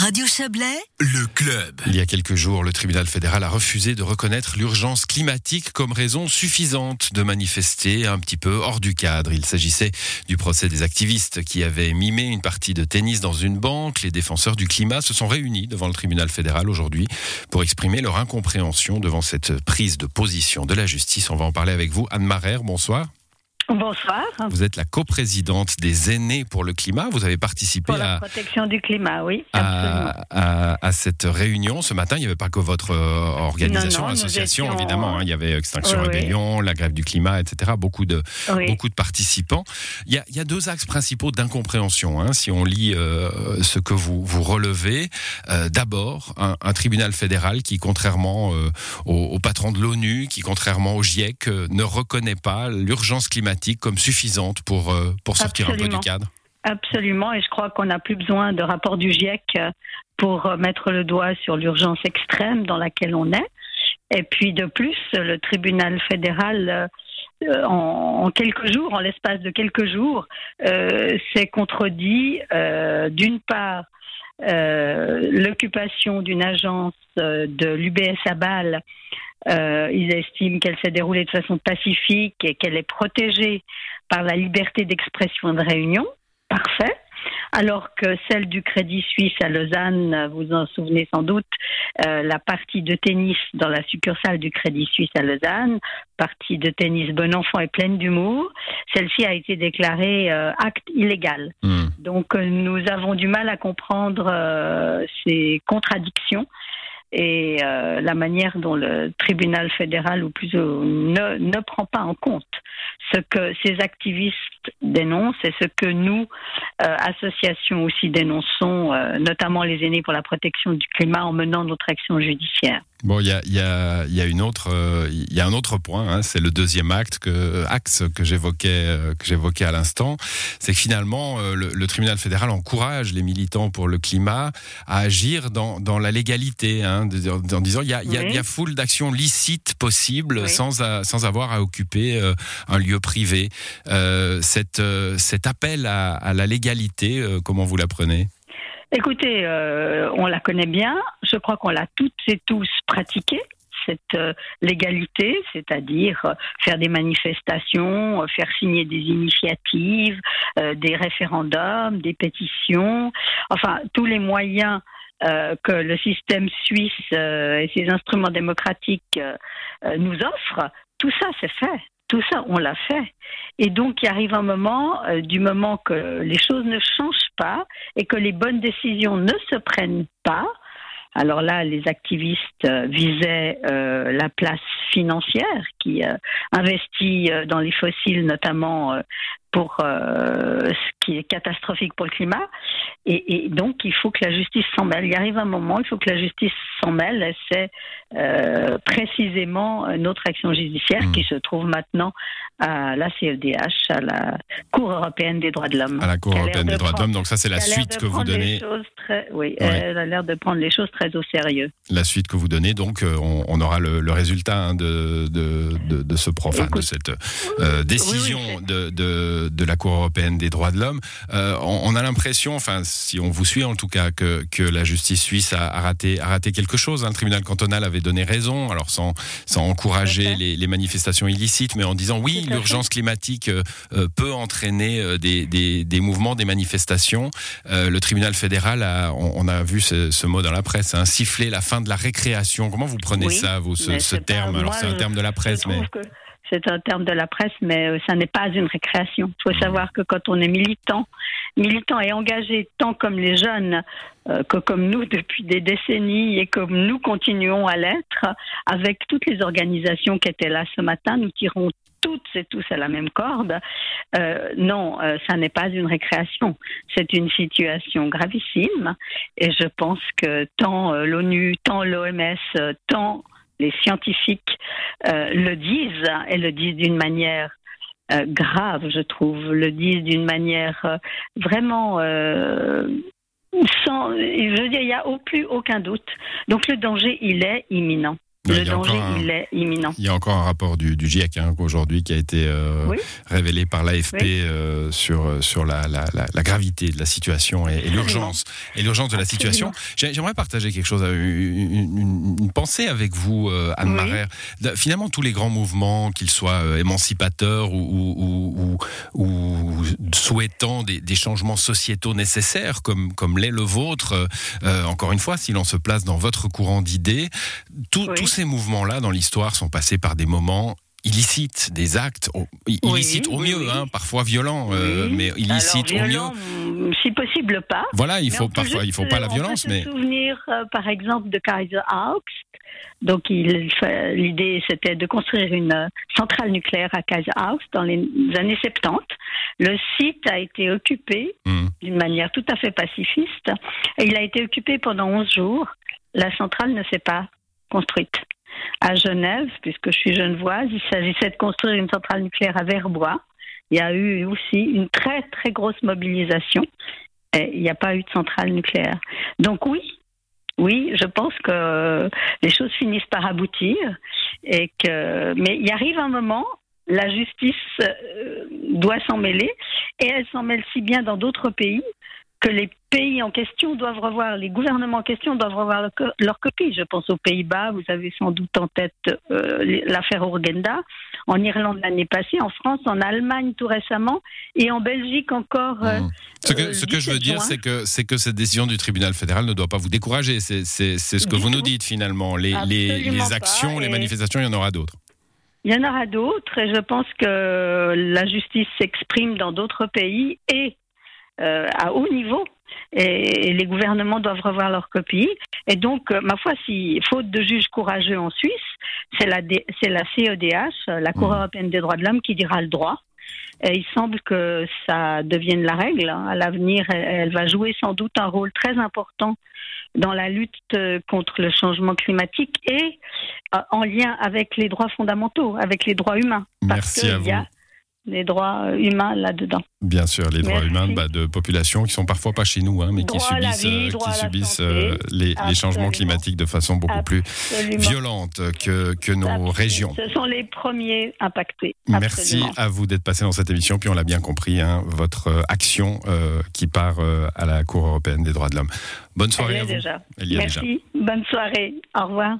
Radio Chablais, le club. Il y a quelques jours, le tribunal fédéral a refusé de reconnaître l'urgence climatique comme raison suffisante de manifester un petit peu hors du cadre. Il s'agissait du procès des activistes qui avaient mimé une partie de tennis dans une banque. Les défenseurs du climat se sont réunis devant le tribunal fédéral aujourd'hui pour exprimer leur incompréhension devant cette prise de position de la justice. On va en parler avec vous. Anne Marer, bonsoir. Bonsoir. Vous êtes la coprésidente des aînés pour le climat. Vous avez participé pour la protection du climat, oui. À, à, cette réunion ce matin. Il n'y avait pas que votre euh, organisation, association, évidemment. Hein. Il y avait Extinction Rébellion, la grève du climat, etc. Beaucoup de, beaucoup de participants. Il y, a, il y a deux axes principaux d'incompréhension. Hein, si on lit euh, ce que vous, vous relevez. Euh, d'abord, un, tribunal fédéral qui, contrairement au, au, patron de l'ONU, qui, contrairement au GIEC, ne reconnaît pas l'urgence climatique comme suffisante pour, euh, pour sortir un peu du cadre Absolument, et je crois qu'on n'a plus besoin de rapport du GIEC euh, pour euh, mettre le doigt sur l'urgence extrême dans laquelle on est. Et puis de plus, le tribunal fédéral, en, quelques jours, en l'espace de quelques jours, s'est contredit d'une part l'occupation d'une agence de l'UBS à Bâle euh, ils estiment qu'elle s'est déroulée de façon pacifique et qu'elle est protégée par la liberté d'expression de réunion. Parfait. Alors que celle du Crédit Suisse à Lausanne, vous en souvenez sans doute, euh, la partie de tennis dans la succursale du Crédit Suisse à Lausanne, partie de tennis bon enfant et pleine d'humour, celle-ci a été déclarée euh, acte illégal. Hmm. Donc euh, nous avons du mal à comprendre euh, ces contradictions et euh, la manière dont le tribunal fédéral ou plus ne, ne prend pas en compte ce que ces activistes dénoncent et ce que nous, euh, associations aussi, dénonçons, euh, notamment les aînés pour la protection du climat en menant notre action judiciaire. Bon, il y a, y, a, y a, une autre, il y a un autre point, hein, c'est le deuxième acte que, axe que j'évoquais, que j'évoquais à l'instant, c'est que finalement le, le, tribunal fédéral encourage les militants pour le climat à agir dans, dans la légalité. Hein, en disant il y a, y a, y a foule d'actions licites possibles sans, sans avoir à occuper euh, un lieu privé. Euh, cette, euh, cet appel à, la légalité, comment vous la prenez? Écoutez, on la connaît bien. Je crois qu'on l'a toutes et tous pratiquée cette légalité, c'est-à-dire faire des manifestations, faire signer des initiatives, des référendums, des pétitions, enfin tous les moyens euh, que le système suisse euh, et ses instruments démocratiques euh, nous offrent, tout ça c'est fait. Tout ça, on l'a fait. Et donc, il arrive un moment, du moment que les choses ne changent pas et que les bonnes décisions ne se prennent pas, alors là, les activistes visaient la place financière qui investit dans les fossiles, notamment pour euh, ce qui est catastrophique pour le climat. Et, et, donc, il faut que la justice s'en mêle. Il arrive un moment, il faut que la justice s'en mêle. C'est euh, précisément notre action judiciaire mmh. qui se trouve maintenant à la CFDH, à la Cour européenne des droits de l'homme. À la Cour européenne des droits de l'homme. Donc ça, c'est la suite que vous donnez. Très, oui, elle a l'air de prendre les choses très au sérieux. La suite que vous donnez, donc, euh, on, aura le, le résultat hein, de, de, de, ce prof, de cette euh, décision de, de de, la Cour européenne des droits de l'homme. Euh, on, a l'impression, enfin, si on vous suit en tout cas, que, que la justice suisse a, raté, a raté quelque chose. Hein. Le tribunal cantonal avait donné raison, alors sans, sans encourager les, manifestations illicites, mais en disant oui, l'urgence climatique euh, euh, peut entraîner des, des, mouvements, des manifestations. le tribunal fédéral, a, on, a vu ce, mot dans la presse, hein, siffler la fin de la récréation. Comment vous prenez ça, vous, ce, terme? Alors c'est un terme de la presse, mais c'est un terme de la presse, mais euh, ça n'est pas une récréation. Il faut savoir que quand on est militant, militant et engagé tant comme les jeunes euh, que comme nous depuis des décennies et comme nous continuons à l'être, avec toutes les organisations qui étaient là ce matin, nous tirons toutes et tous à la même corde. Euh, non, ça n'est pas une récréation. C'est une situation gravissime et je pense que tant l'ONU, tant l'OMS, tant les scientifiques euh, le disent et le disent d'une manière euh, grave, je trouve, le disent d'une manière euh, vraiment sans, je veux dire, il n'y a au plus aucun doute. Donc le danger, il est imminent. Le danger, il est imminent. Il y a encore un rapport du, du GIEC hein, aujourd'hui qui a été euh, révélé par l'AFP euh, sur, sur la, la, la, gravité de la situation et, l'urgence et l'urgence de la situation. J'aimerais partager quelque chose, une, une, pensée avec vous, euh, Anne Marère. Finalement, tous les grands mouvements, qu'ils soient émancipateurs ou, ou, ou, souhaitant des, des, changements sociétaux nécessaires, comme, comme l'est le vôtre, encore une fois, si l'on se place dans votre courant d'idées, tout, ces mouvements-là dans l'histoire sont passés par des moments illicites, des actes illicites au mieux, hein, parfois violents, euh, mais illicites au mieux. Si possible pas. Voilà, il faut parfois, il faut pas la violence, mais. Se souvenir, euh, par exemple, de Kaiser Augst. Donc, l'idée, c'était de construire une euh, centrale nucléaire à Kaiser Augst dans les années 70. Le site a été occupé hmm. d'une manière tout à fait pacifiste. Et il a été occupé pendant 11 jours. La centrale ne s'est pas construite. À Genève, puisque je suis genevoise, il s'agissait de construire une centrale nucléaire à Verbois. Il y a eu aussi une très très grosse mobilisation et il n'y a pas eu de centrale nucléaire. Donc oui, oui, je pense que les choses finissent par aboutir et que mais il arrive un moment la justice euh, doit s'en mêler et elle s'en mêle si bien dans d'autres pays que les pays en question doivent revoir, les gouvernements en question doivent revoir leur, copie. Je pense aux Pays-Bas, vous avez sans doute en tête euh, l'affaire Urgenda, en Irlande l'année passée, en France, en Allemagne tout récemment, et en Belgique encore. Euh, mmh. Ce que, ce que je veux dire, c'est que, c'est que cette décision du tribunal fédéral ne doit pas vous décourager. C'est, ce que vous nous dites finalement. Les, les, actions, les manifestations, il y en aura d'autres. Il y en aura d'autres et je pense que la justice s'exprime dans d'autres pays et euh, à haut niveau. Et, les gouvernements doivent revoir leur copie. Et donc, euh, ma foi, si faute de juges courageux en Suisse, c'est la, c'est la CEDH, la Cour mmh. européenne des droits de l'homme, qui dira le droit. Et il semble que ça devienne la règle. À l'avenir, elle va jouer sans doute un rôle très important dans la lutte euh, contre le changement climatique et en lien avec les droits fondamentaux, avec les droits humains. Merci à vous les droits humains là-dedans. Bien sûr, les droits humains bah, de populations qui sont parfois pas chez nous, hein, mais qui subissent, euh, qui subissent euh, les, changements climatiques de façon beaucoup plus violente que, que nos régions. Ce sont les premiers impactés. Merci à vous d'être passé dans cette émission, puis on l'a bien compris, hein, votre euh, action qui part à la Cour européenne des droits de l'homme. Bonne soirée à vous. Déjà. Merci. Bonne soirée. Au revoir.